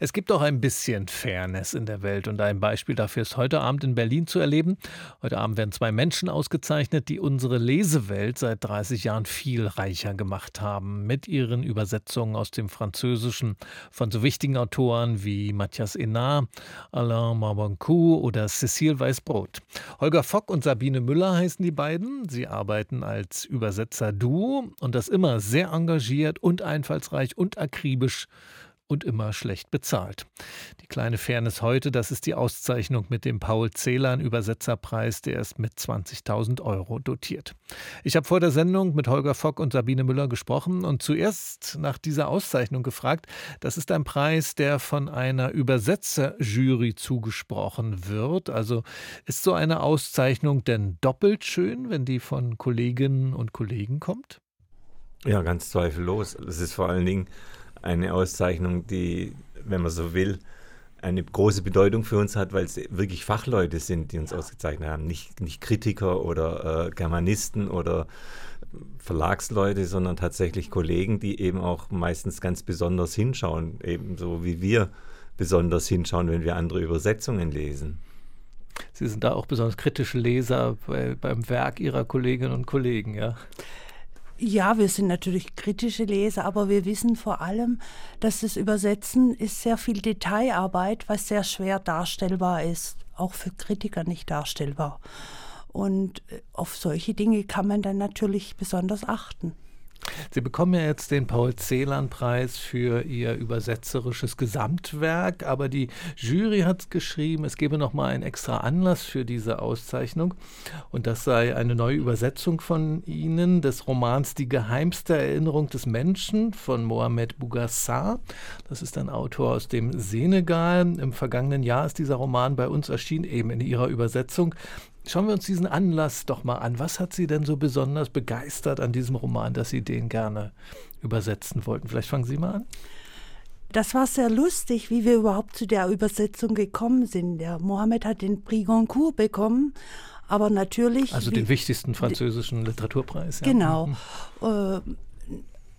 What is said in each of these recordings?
Es gibt auch ein bisschen Fairness in der Welt und ein Beispiel dafür ist heute Abend in Berlin zu erleben. Heute Abend werden zwei Menschen ausgezeichnet, die unsere Lesewelt seit 30 Jahren viel reicher gemacht haben. Mit ihren Übersetzungen aus dem Französischen von so wichtigen Autoren wie Mathias Enard, Alain Marbancourt oder Cécile Weißbrot. Holger Fock und Sabine Müller heißen die beiden. Sie arbeiten als Übersetzer-Duo und das immer sehr engagiert und einfallsreich und akribisch und immer schlecht bezahlt. Die kleine Fairness heute, das ist die Auszeichnung mit dem Paul Celan Übersetzerpreis, der ist mit 20.000 Euro dotiert. Ich habe vor der Sendung mit Holger Fock und Sabine Müller gesprochen und zuerst nach dieser Auszeichnung gefragt. Das ist ein Preis, der von einer Übersetzerjury zugesprochen wird. Also ist so eine Auszeichnung denn doppelt schön, wenn die von Kolleginnen und Kollegen kommt? Ja, ganz zweifellos. Es ist vor allen Dingen eine Auszeichnung, die, wenn man so will, eine große Bedeutung für uns hat, weil es wirklich Fachleute sind, die uns ausgezeichnet haben. Nicht, nicht Kritiker oder äh, Germanisten oder Verlagsleute, sondern tatsächlich Kollegen, die eben auch meistens ganz besonders hinschauen, ebenso wie wir besonders hinschauen, wenn wir andere Übersetzungen lesen. Sie sind da auch besonders kritische Leser bei, beim Werk Ihrer Kolleginnen und Kollegen, ja? Ja, wir sind natürlich kritische Leser, aber wir wissen vor allem, dass das Übersetzen ist sehr viel Detailarbeit, was sehr schwer darstellbar ist, auch für Kritiker nicht darstellbar. Und äh, auf solche Dinge kann man dann natürlich besonders achten. Sie bekommen ja jetzt den Paul-Celan-Preis für Ihr übersetzerisches Gesamtwerk, aber die Jury hat geschrieben, es gebe noch mal einen extra Anlass für diese Auszeichnung und das sei eine neue Übersetzung von Ihnen des Romans Die geheimste Erinnerung des Menschen von Mohamed Bougassar. Das ist ein Autor aus dem Senegal. Im vergangenen Jahr ist dieser Roman bei uns erschienen, eben in Ihrer Übersetzung. Schauen wir uns diesen Anlass doch mal an. Was hat Sie denn so besonders begeistert an diesem Roman, dass Sie den gerne übersetzen wollten? Vielleicht fangen Sie mal an. Das war sehr lustig, wie wir überhaupt zu der Übersetzung gekommen sind. Der Mohammed hat den Prix Goncourt bekommen, aber natürlich. Also den wichtigsten französischen Literaturpreis. Ja. Genau. Mhm. Äh,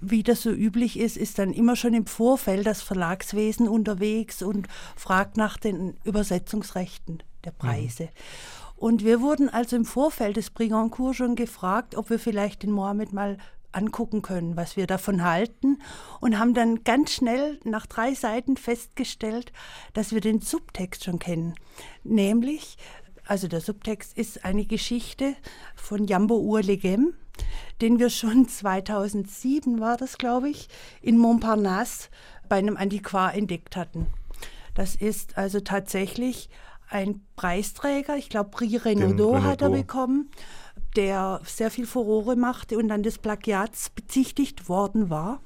wie das so üblich ist, ist dann immer schon im Vorfeld das Verlagswesen unterwegs und fragt nach den Übersetzungsrechten der Preise. Mhm. Und wir wurden also im Vorfeld des Brigancourt schon gefragt, ob wir vielleicht den Mohammed mal angucken können, was wir davon halten und haben dann ganz schnell nach drei Seiten festgestellt, dass wir den Subtext schon kennen. Nämlich, also der Subtext ist eine Geschichte von Jambo Urlegem, den wir schon 2007 war das, glaube ich, in Montparnasse bei einem Antiquar entdeckt hatten. Das ist also tatsächlich ein Preisträger, ich glaube Prix Renaudot hat er bekommen, der sehr viel Furore machte und dann des Plagiats bezichtigt worden war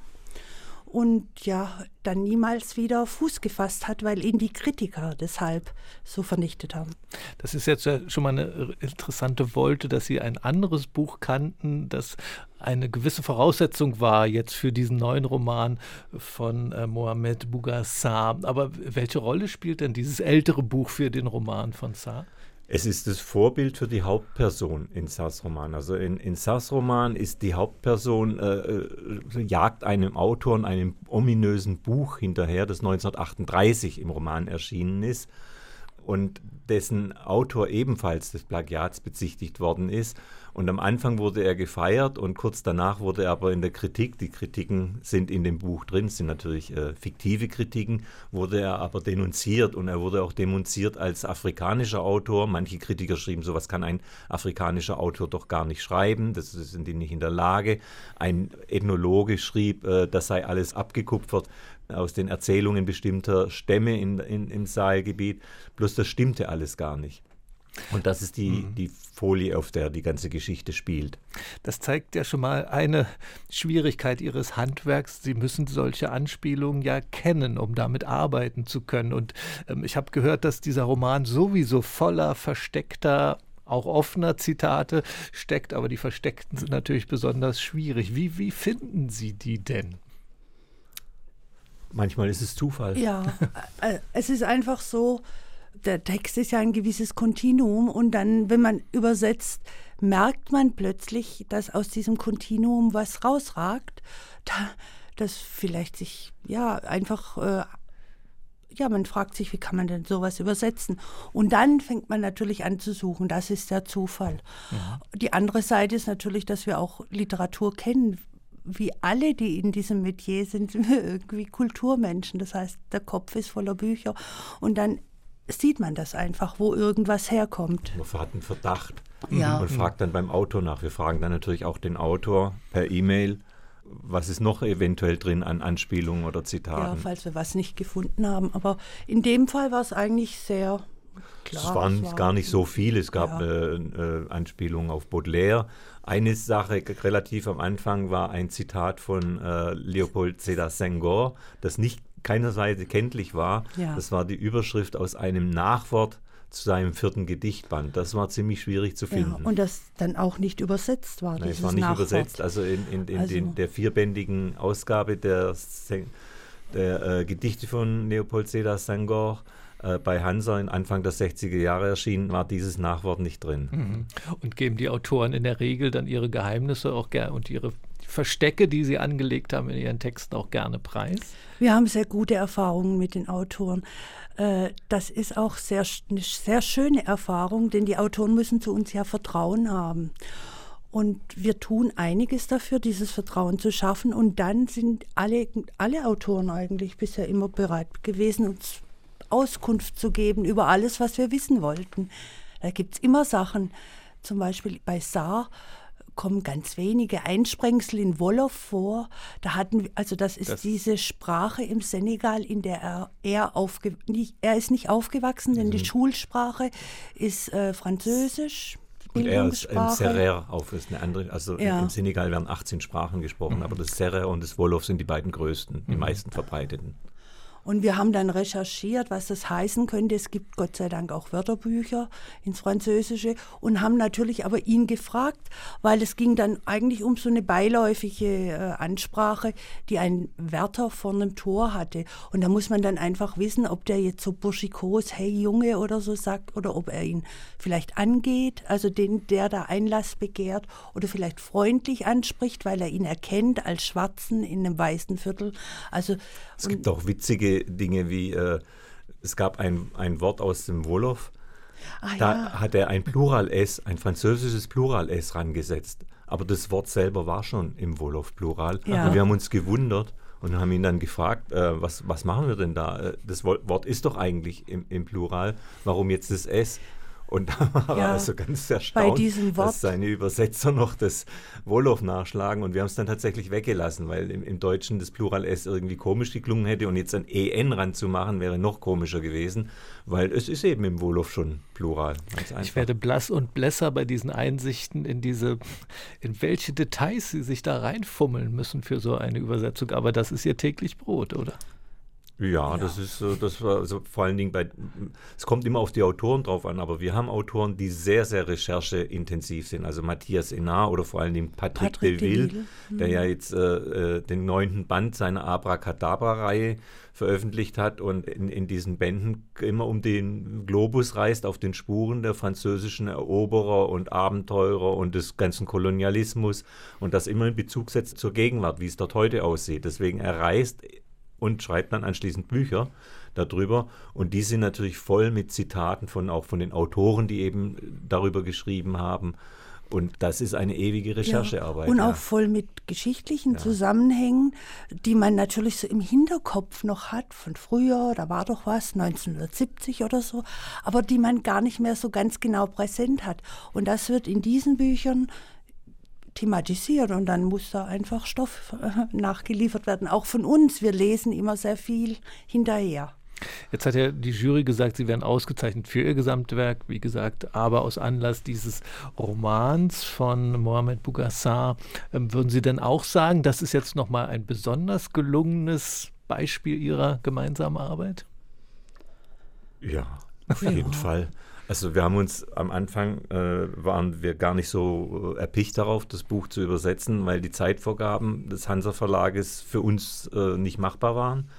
und ja, dann niemals wieder Fuß gefasst hat, weil ihn die Kritiker deshalb so vernichtet haben. Das ist jetzt schon mal eine interessante Wolte, dass Sie ein anderes Buch kannten, das eine gewisse Voraussetzung war jetzt für diesen neuen Roman von äh, Mohamed Bougassar. Aber welche Rolle spielt denn dieses ältere Buch für den Roman von Saar? Es ist das Vorbild für die Hauptperson in Sars Roman. Also in, in Sars Roman ist die Hauptperson, äh, äh, jagt einem Autor in einem ominösen Buch hinterher, das 1938 im Roman erschienen ist und dessen Autor ebenfalls des Plagiats bezichtigt worden ist. Und am Anfang wurde er gefeiert und kurz danach wurde er aber in der Kritik, die Kritiken sind in dem Buch drin, sind natürlich äh, fiktive Kritiken, wurde er aber denunziert und er wurde auch denunziert als afrikanischer Autor. Manche Kritiker schrieben, sowas kann ein afrikanischer Autor doch gar nicht schreiben, das sind die nicht in der Lage. Ein Ethnologe schrieb, äh, das sei alles abgekupfert aus den Erzählungen bestimmter Stämme in, in, im Saalgebiet. Bloß das stimmte alles gar nicht. Und das ist die, mhm. die Folie, auf der die ganze Geschichte spielt. Das zeigt ja schon mal eine Schwierigkeit Ihres Handwerks. Sie müssen solche Anspielungen ja kennen, um damit arbeiten zu können. Und ähm, ich habe gehört, dass dieser Roman sowieso voller versteckter auch offener Zitate steckt, aber die versteckten sind natürlich besonders schwierig. Wie, wie finden Sie die denn? Manchmal ist es Zufall. Ja, äh, es ist einfach so, der Text ist ja ein gewisses Kontinuum und dann, wenn man übersetzt, merkt man plötzlich, dass aus diesem Kontinuum was rausragt, da, das vielleicht sich ja einfach äh, ja, man fragt sich, wie kann man denn sowas übersetzen? Und dann fängt man natürlich an zu suchen. Das ist der Zufall. Ja. Die andere Seite ist natürlich, dass wir auch Literatur kennen wie alle, die in diesem Metier sind, irgendwie Kulturmenschen. Das heißt, der Kopf ist voller Bücher und dann sieht man das einfach, wo irgendwas herkommt. Man hat einen Verdacht ja. und fragt dann beim Autor nach. Wir fragen dann natürlich auch den Autor per E-Mail, was ist noch eventuell drin an Anspielungen oder Zitaten. Ja, falls wir was nicht gefunden haben. Aber in dem Fall war es eigentlich sehr klar. Es waren es war gar nicht so viel. Es gab ja. äh, äh, Anspielungen auf Baudelaire. Eine Sache relativ am Anfang war ein Zitat von äh, Leopold Sédar Senghor, das nicht keinerseits kenntlich war. Ja. Das war die Überschrift aus einem Nachwort zu seinem vierten Gedichtband. Das war ziemlich schwierig zu finden. Ja, und das dann auch nicht übersetzt war. Nein, es war nicht Nachwort. übersetzt. Also in, in, in also den, der vierbändigen Ausgabe der, der äh, Gedichte von Leopold Sédar Senghor äh, bei Hansa in Anfang der 60er Jahre erschienen, war dieses Nachwort nicht drin. Mhm. Und geben die Autoren in der Regel dann ihre Geheimnisse auch gerne und ihre Verstecke, die sie angelegt haben in ihren Texten, auch gerne preis? Wir haben sehr gute Erfahrungen mit den Autoren. Äh, das ist auch sehr, eine sehr schöne Erfahrung, denn die Autoren müssen zu uns ja Vertrauen haben. Und wir tun einiges dafür, dieses Vertrauen zu schaffen. Und dann sind alle, alle Autoren eigentlich bisher immer bereit gewesen, uns Auskunft zu geben über alles, was wir wissen wollten. Da gibt es immer Sachen, zum Beispiel bei Saar kommen ganz wenige Einsprengsel in Wolof vor. Da hatten, also das ist das diese Sprache im Senegal, in der er, er, aufge, nicht, er ist nicht aufgewachsen, denn mhm. die Schulsprache ist äh, Französisch. Und er ist im Serer auf, ist eine andere, also ja. im Senegal werden 18 Sprachen gesprochen, mhm. aber das Serer und das Wolof sind die beiden größten, die mhm. meisten verbreiteten. Und wir haben dann recherchiert, was das heißen könnte. Es gibt Gott sei Dank auch Wörterbücher ins Französische und haben natürlich aber ihn gefragt, weil es ging dann eigentlich um so eine beiläufige äh, Ansprache, die ein Wärter vor einem Tor hatte. Und da muss man dann einfach wissen, ob der jetzt so burschikos, hey Junge oder so sagt, oder ob er ihn vielleicht angeht, also den, der da Einlass begehrt, oder vielleicht freundlich anspricht, weil er ihn erkennt als Schwarzen in einem weißen Viertel. Also es gibt auch witzige Dinge wie, äh, es gab ein, ein Wort aus dem Wolof, ah, da ja. hat er ein Plural-S, ein französisches Plural-S rangesetzt. Aber das Wort selber war schon im Wolof-Plural. Ja. Und wir haben uns gewundert und haben ihn dann gefragt, äh, was, was machen wir denn da? Äh, das Wort ist doch eigentlich im, im Plural, warum jetzt das S? Und da war ja, er also ganz erstaunt, dass seine Übersetzer noch das Wolof nachschlagen. Und wir haben es dann tatsächlich weggelassen, weil im, im, Deutschen das Plural S irgendwie komisch geklungen hätte. Und jetzt ein EN ranzumachen, wäre noch komischer gewesen, weil es ist eben im Wolof schon Plural. Ich werde blass und blässer bei diesen Einsichten in diese, in welche Details sie sich da reinfummeln müssen für so eine Übersetzung. Aber das ist ihr täglich Brot, oder? Ja, ja, das ist das war also vor allen Dingen bei es kommt immer auf die Autoren drauf an, aber wir haben Autoren, die sehr sehr rechercheintensiv sind. Also Matthias Enar oder vor allen Dingen Patrick, Patrick Deville, Deville. Mhm. der ja jetzt äh, äh, den neunten Band seiner Abracadabra-Reihe veröffentlicht hat und in, in diesen Bänden immer um den Globus reist auf den Spuren der französischen Eroberer und Abenteurer und des ganzen Kolonialismus und das immer in Bezug setzt zur Gegenwart, wie es dort heute aussieht. Deswegen er reist und schreibt dann anschließend Bücher darüber. Und die sind natürlich voll mit Zitaten von auch von den Autoren, die eben darüber geschrieben haben. Und das ist eine ewige Recherchearbeit. Ja, und auch ja. voll mit geschichtlichen ja. Zusammenhängen, die man natürlich so im Hinterkopf noch hat von früher, da war doch was, 1970 oder so, aber die man gar nicht mehr so ganz genau präsent hat. Und das wird in diesen Büchern thematisiert und dann muss da einfach Stoff äh, nachgeliefert werden. Auch von uns. Wir lesen immer sehr viel hinterher. Jetzt hat ja die Jury gesagt, sie werden ausgezeichnet für ihr Gesamtwerk, wie gesagt, aber aus Anlass dieses Romans von Mohamed Bougassar, ähm, würden Sie denn auch sagen, das ist jetzt nochmal ein besonders gelungenes Beispiel Ihrer gemeinsamen Arbeit? Ja, auf jeden ja. Fall. Also wir haben uns am Anfang, äh, waren wir gar nicht so äh, erpicht darauf, das Buch zu übersetzen, weil die Zeitvorgaben des Hansa Verlages für uns äh, nicht machbar waren.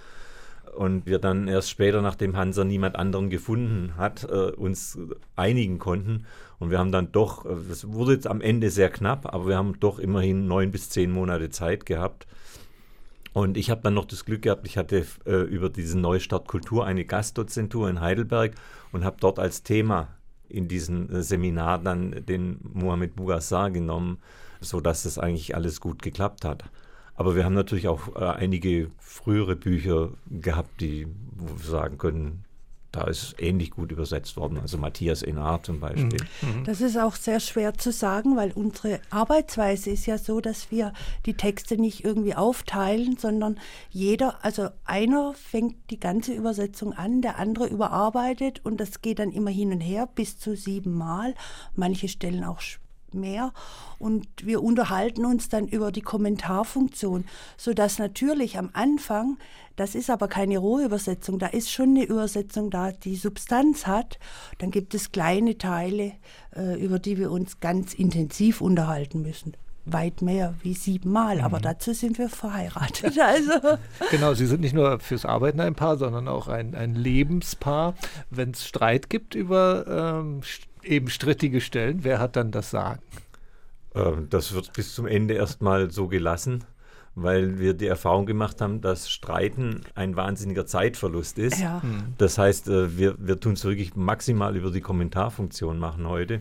Und wir dann erst später, nachdem Hansa niemand anderen gefunden hat, äh, uns einigen konnten. Und wir haben dann doch, äh, es wurde jetzt am Ende sehr knapp, aber wir haben doch immerhin neun bis zehn Monate Zeit gehabt. Und ich habe dann noch das Glück gehabt, ich hatte äh, über diesen Neustart Kultur eine Gastdozentur in Heidelberg und habe dort als Thema in diesem äh, Seminar dann den Mohamed Bougassar genommen, sodass das eigentlich alles gut geklappt hat. Aber wir haben natürlich auch äh, einige frühere Bücher gehabt, die, wo wir sagen können, da ist ähnlich gut übersetzt worden. Also Matthias Enar zum Beispiel. Mhm. mhm. Das ist auch sehr schwer zu sagen, weil unsere Arbeitsweise ist ja so, dass wir die Texte nicht irgendwie aufteilen, sondern jeder, also einer fängt die ganze Übersetzung an, der andere überarbeitet und das geht dann immer hin und her bis zu sieben Mal. Manche Stellen auch mehr und wir unterhalten uns dann über die Kommentarfunktion, sodass natürlich am Anfang, das ist aber keine Rohübersetzung, da ist schon eine Übersetzung da, die Substanz hat. Dann gibt es kleine Teile, äh, über die wir uns ganz intensiv unterhalten müssen weit mehr wie siebenmal, aber mhm. dazu sind wir verheiratet. Also. Genau, Sie sind nicht nur fürs Arbeiten ein Paar, sondern auch ein, ein Lebenspaar. Wenn es Streit gibt über ähm, eben strittige Stellen. Wer hat dann das Sagen? Ähm, das wird bis zum Ende erstmal so gelassen, weil wir die Erfahrung gemacht haben, dass Streiten ein wahnsinniger Zeitverlust ist. Ja. Hm. Das heißt, äh, wir, wir tun es wirklich maximal über die Kommentarfunktion machen heute.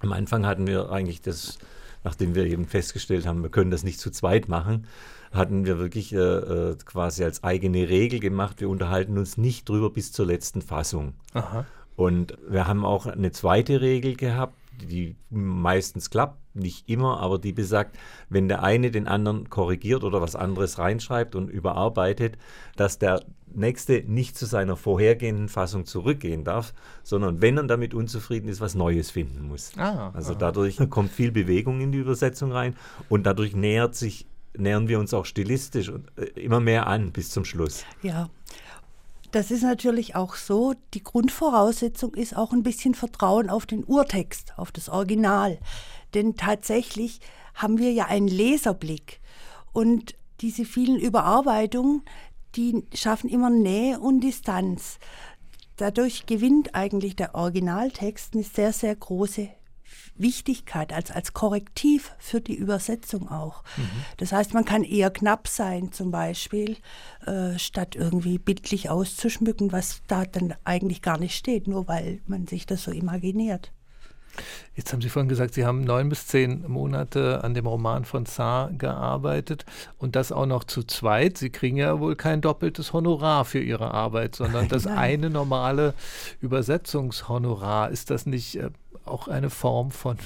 Am Anfang hatten wir eigentlich das, nachdem wir eben festgestellt haben, wir können das nicht zu zweit machen, hatten wir wirklich äh, äh quasi als eigene Regel gemacht, wir unterhalten uns nicht drüber bis zur letzten Fassung. Aha. Und wir haben auch eine zweite Regel gehabt, die meistens klappt, nicht immer, aber die besagt, wenn der eine den anderen korrigiert oder was anderes reinschreibt und überarbeitet, dass der nächste nicht zu seiner vorhergehenden Fassung zurückgehen darf, sondern wenn er damit unzufrieden ist, was Neues finden muss. Ah, also dadurch kommt viel Bewegung in die Übersetzung rein und dadurch nähert sich nähern wir uns auch stilistisch äh, immer mehr an bis zum Schluss. Ja, das ist natürlich auch so. Die Grundvoraussetzung ist auch ein bisschen Vertrauen auf den Urtext, auf das Original. Denn tatsächlich haben wir ja einen Leserblick. Und diese vielen Überarbeitungen, die schaffen immer Nähe und Distanz. Dadurch gewinnt eigentlich der Originaltext eine sehr, sehr große Wichtigkeit, als, als Korrektiv für die Übersetzung auch. Mhm. Das heißt, man kann eher knapp sein zum Beispiel, äh, statt irgendwie bildlich auszuschmücken, was da dann eigentlich gar nicht steht, nur weil man sich das so imaginiert. Jetzt haben Sie vorhin gesagt, Sie haben neun bis zehn Monate an dem Roman von Saar gearbeitet und das auch noch zu zweit. Sie kriegen ja wohl kein doppeltes Honorar für Ihre Arbeit, sondern das eine normale Übersetzungshonorar. Ist das nicht äh, auch eine Form von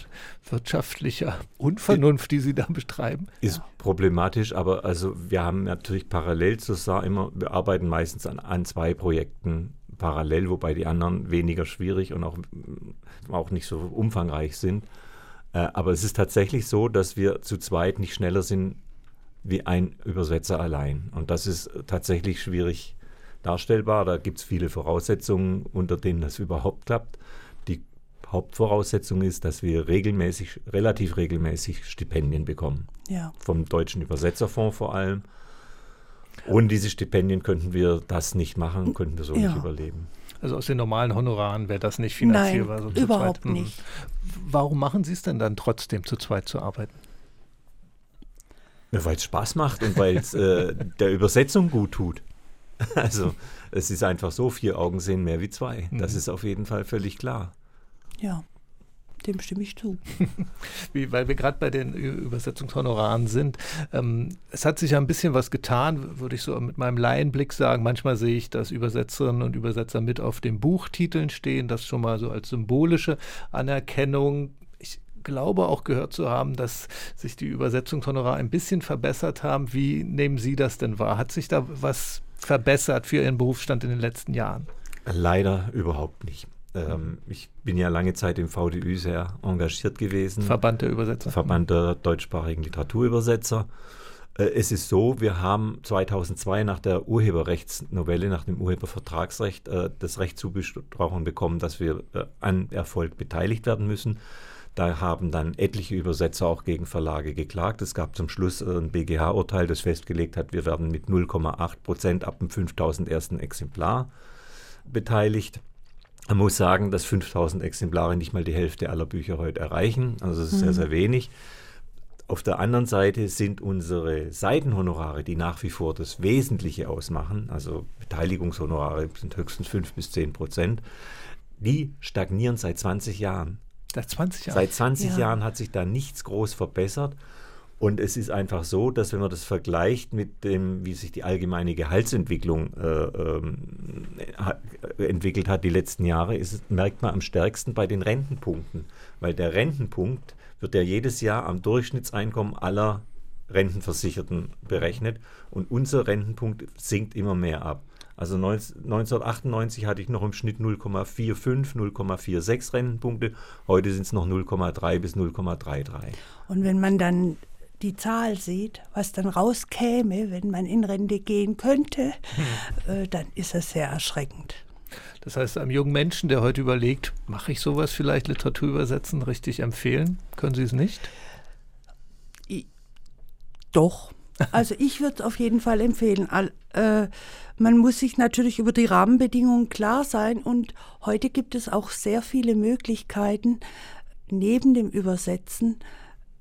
wirtschaftlicher Unvernunft, die Sie da betreiben. Ist ja. problematisch, aber also wir haben natürlich parallel zu SAR immer, wir arbeiten meistens an, an zwei Projekten parallel, wobei die anderen weniger schwierig und auch, auch nicht so umfangreich sind. Äh, aber es ist tatsächlich so, dass wir zu zweit nicht schneller sind wie ein Übersetzer allein. Und das ist tatsächlich schwierig darstellbar. Da gibt es viele Voraussetzungen, unter denen das überhaupt klappt. Hauptvoraussetzung ist, dass wir regelmäßig, relativ regelmäßig Stipendien bekommen. Ja. Vom Deutschen Übersetzerfonds vor allem. Ohne diese Stipendien könnten wir das nicht machen, könnten wir so ja. nicht überleben. Also aus den normalen Honoraren wäre das nicht finanzierbar. Nein, so überhaupt zweit. nicht. Warum machen Sie es denn dann trotzdem, zu zweit zu arbeiten? Ja, weil es Spaß macht und weil es äh, der Übersetzung gut tut. Also es ist einfach so, vier Augen sehen mehr wie zwei. Das mhm. ist auf jeden Fall völlig klar. Ja, dem stimme ich zu. Wie, weil wir gerade bei den Übersetzungshonoraren sind. Ähm, es hat sich ja ein bisschen was getan, würde ich so mit meinem Laienblick sagen. Manchmal sehe ich, dass Übersetzerinnen und Übersetzer mit auf den Buchtiteln stehen, das schon mal so als symbolische Anerkennung. Ich glaube auch gehört zu haben, dass sich die Übersetzungshonorare ein bisschen verbessert haben. Wie nehmen Sie das denn wahr? Hat sich da was verbessert für Ihren Berufsstand in den letzten Jahren? Leider überhaupt nicht. Ähm, ich bin ja lange Zeit im VDÜ sehr engagiert gewesen. Verband der Übersetzer. Verband der deutschsprachigen Literaturübersetzer. Äh, es ist so, wir haben 2002 nach der Urheberrechtsnovelle, nach dem Urhebervertragsrecht, äh, das Recht zugesprochen bekommen, dass wir äh, an Erfolg beteiligt werden müssen. Da haben dann etliche Übersetzer auch gegen Verlage geklagt. Es gab zum Schluss ein BGH-Urteil, das festgelegt hat, wir werden mit 0,8 Prozent ab dem 5000 ersten Exemplar beteiligt. Man muss sagen, dass 5000 Exemplare nicht mal die Hälfte aller Bücher heute erreichen. Also es ist mhm. sehr, sehr wenig. auf der anderen Seite sind unsere Seitenhonorare, die nach wie vor das Wesentliche ausmachen, also Beteiligungshonorare sind höchstens 5 bis 10 Prozent, die stagnieren seit 20 Jahren. Seit 20 Jahren? Seit 20 ja. Jahren hat sich da nichts groß verbessert. Und es ist einfach so, dass wenn man das vergleicht mit dem, wie sich die allgemeine Gehaltsentwicklung äh, ähm, entwickelt hat die letzten Jahre, ist, merkt man am stärksten bei den Rentenpunkten. Weil der Rentenpunkt wird ja jedes Jahr am Durchschnittseinkommen aller Rentenversicherten berechnet und unser Rentenpunkt sinkt immer mehr ab. Also 1998 hatte ich noch im Schnitt 0,45, 0,46 Rentenpunkte. Heute sind es noch 0,3 bis 0,33. Und wenn man dann die Zahl sieht, was dann rauskäme, wenn man in Rente gehen könnte, hm. äh, dann ist das sehr erschreckend. Das heißt, einem jungen Menschen, der heute überlegt, mache ich sowas vielleicht, Literatur übersetzen, richtig empfehlen? Können Sie es nicht? Ich, doch. Also ich würde es auf jeden Fall empfehlen. All, äh, man muss sich natürlich über die Rahmenbedingungen klar sein und heute gibt es auch sehr viele Möglichkeiten, neben dem Übersetzen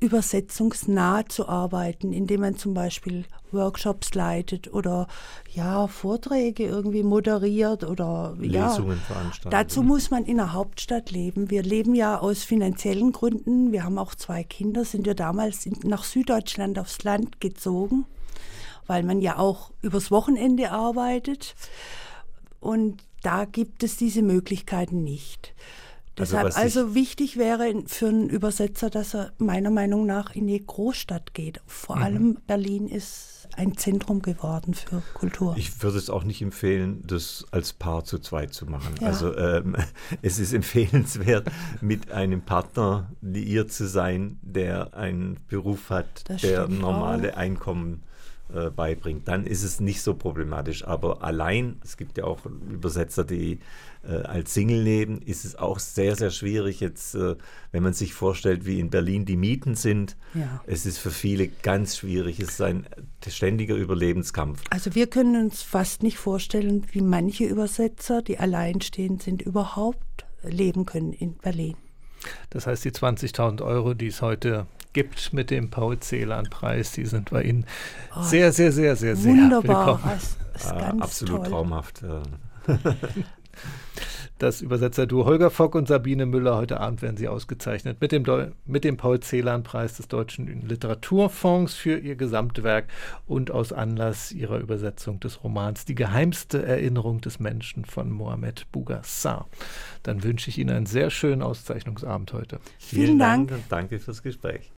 übersetzungsnah zu arbeiten, indem man zum Beispiel Workshops leitet oder ja Vorträge irgendwie moderiert oder Lesungen ja, veranstaltet. Dazu muss man in der Hauptstadt leben. Wir leben ja aus finanziellen Gründen. Wir haben auch zwei Kinder. Sind wir damals nach Süddeutschland aufs Land gezogen weil man ja auch übers Wochenende arbeitet. Und da gibt es diese Möglichkeiten nicht. Also Deshalb also wichtig wäre für einen Übersetzer, dass er meiner Meinung nach in die Großstadt geht. Vor mhm. allem Berlin ist ein Zentrum geworden für Kultur. Ich würde es auch nicht empfehlen, das als Paar zu zweit zu machen. Ja. Also ähm, es ist empfehlenswert, mit einem Partner liiert zu sein, der einen Beruf hat, das der normale auch. Einkommen äh, beibringt, dann ist es nicht so problematisch. Aber allein, es gibt ja auch Übersetzer, die äh, als Single leben, ist es auch sehr, sehr schwierig jetzt, äh, wenn man sich vorstellt, wie in Berlin die Mieten sind. Ja. Es ist für viele ganz schwierig. Es ist ein ständiger Überlebenskampf. Also wir können uns fast nicht vorstellen, wie manche Übersetzer, die alleinstehend sind, überhaupt leben können in Berlin. Das heißt, die 20.000 Euro, die es heute gibt mit dem Paul Celan-Preis. Die sind bei Ihnen oh, sehr, sehr, sehr, sehr, sehr wunderbar. willkommen. Das ah, absolut toll. traumhaft. Das Übersetzerduo Holger Fock und Sabine Müller. Heute Abend werden sie ausgezeichnet mit dem, mit dem Paul Celan-Preis des Deutschen Literaturfonds für ihr Gesamtwerk und aus Anlass ihrer Übersetzung des Romans Die geheimste Erinnerung des Menschen von Mohamed Bougassar. Dann wünsche ich Ihnen einen sehr schönen Auszeichnungsabend heute. Vielen, Vielen Dank. Dank und danke fürs Gespräch.